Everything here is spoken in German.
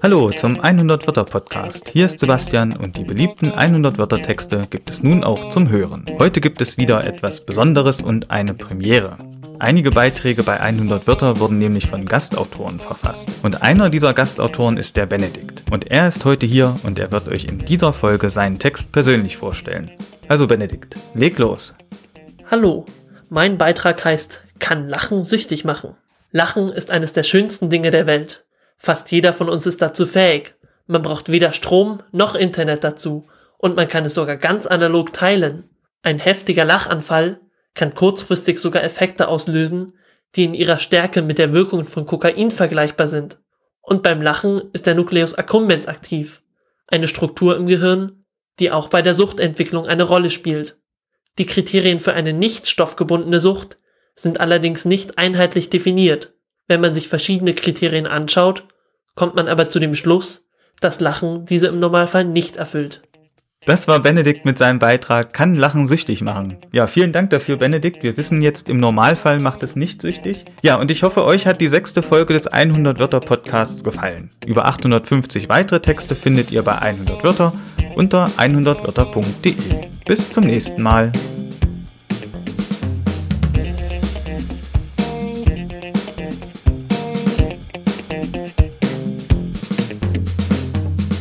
Hallo zum 100 Wörter Podcast. Hier ist Sebastian und die beliebten 100 Wörter Texte gibt es nun auch zum Hören. Heute gibt es wieder etwas Besonderes und eine Premiere. Einige Beiträge bei 100 Wörter wurden nämlich von Gastautoren verfasst. Und einer dieser Gastautoren ist der Benedikt. Und er ist heute hier und er wird euch in dieser Folge seinen Text persönlich vorstellen. Also Benedikt, leg los. Hallo, mein Beitrag heißt Kann Lachen süchtig machen. Lachen ist eines der schönsten Dinge der Welt. Fast jeder von uns ist dazu fähig. Man braucht weder Strom noch Internet dazu und man kann es sogar ganz analog teilen. Ein heftiger Lachanfall kann kurzfristig sogar Effekte auslösen, die in ihrer Stärke mit der Wirkung von Kokain vergleichbar sind. Und beim Lachen ist der Nucleus accumbens aktiv, eine Struktur im Gehirn, die auch bei der Suchtentwicklung eine Rolle spielt. Die Kriterien für eine nicht stoffgebundene Sucht sind allerdings nicht einheitlich definiert. Wenn man sich verschiedene Kriterien anschaut, kommt man aber zu dem Schluss, dass Lachen diese im Normalfall nicht erfüllt. Das war Benedikt mit seinem Beitrag Kann Lachen süchtig machen. Ja, vielen Dank dafür, Benedikt. Wir wissen jetzt, im Normalfall macht es nicht süchtig. Ja, und ich hoffe, euch hat die sechste Folge des 100 Wörter Podcasts gefallen. Über 850 weitere Texte findet ihr bei 100 Wörter unter 100wörter.de. Bis zum nächsten Mal.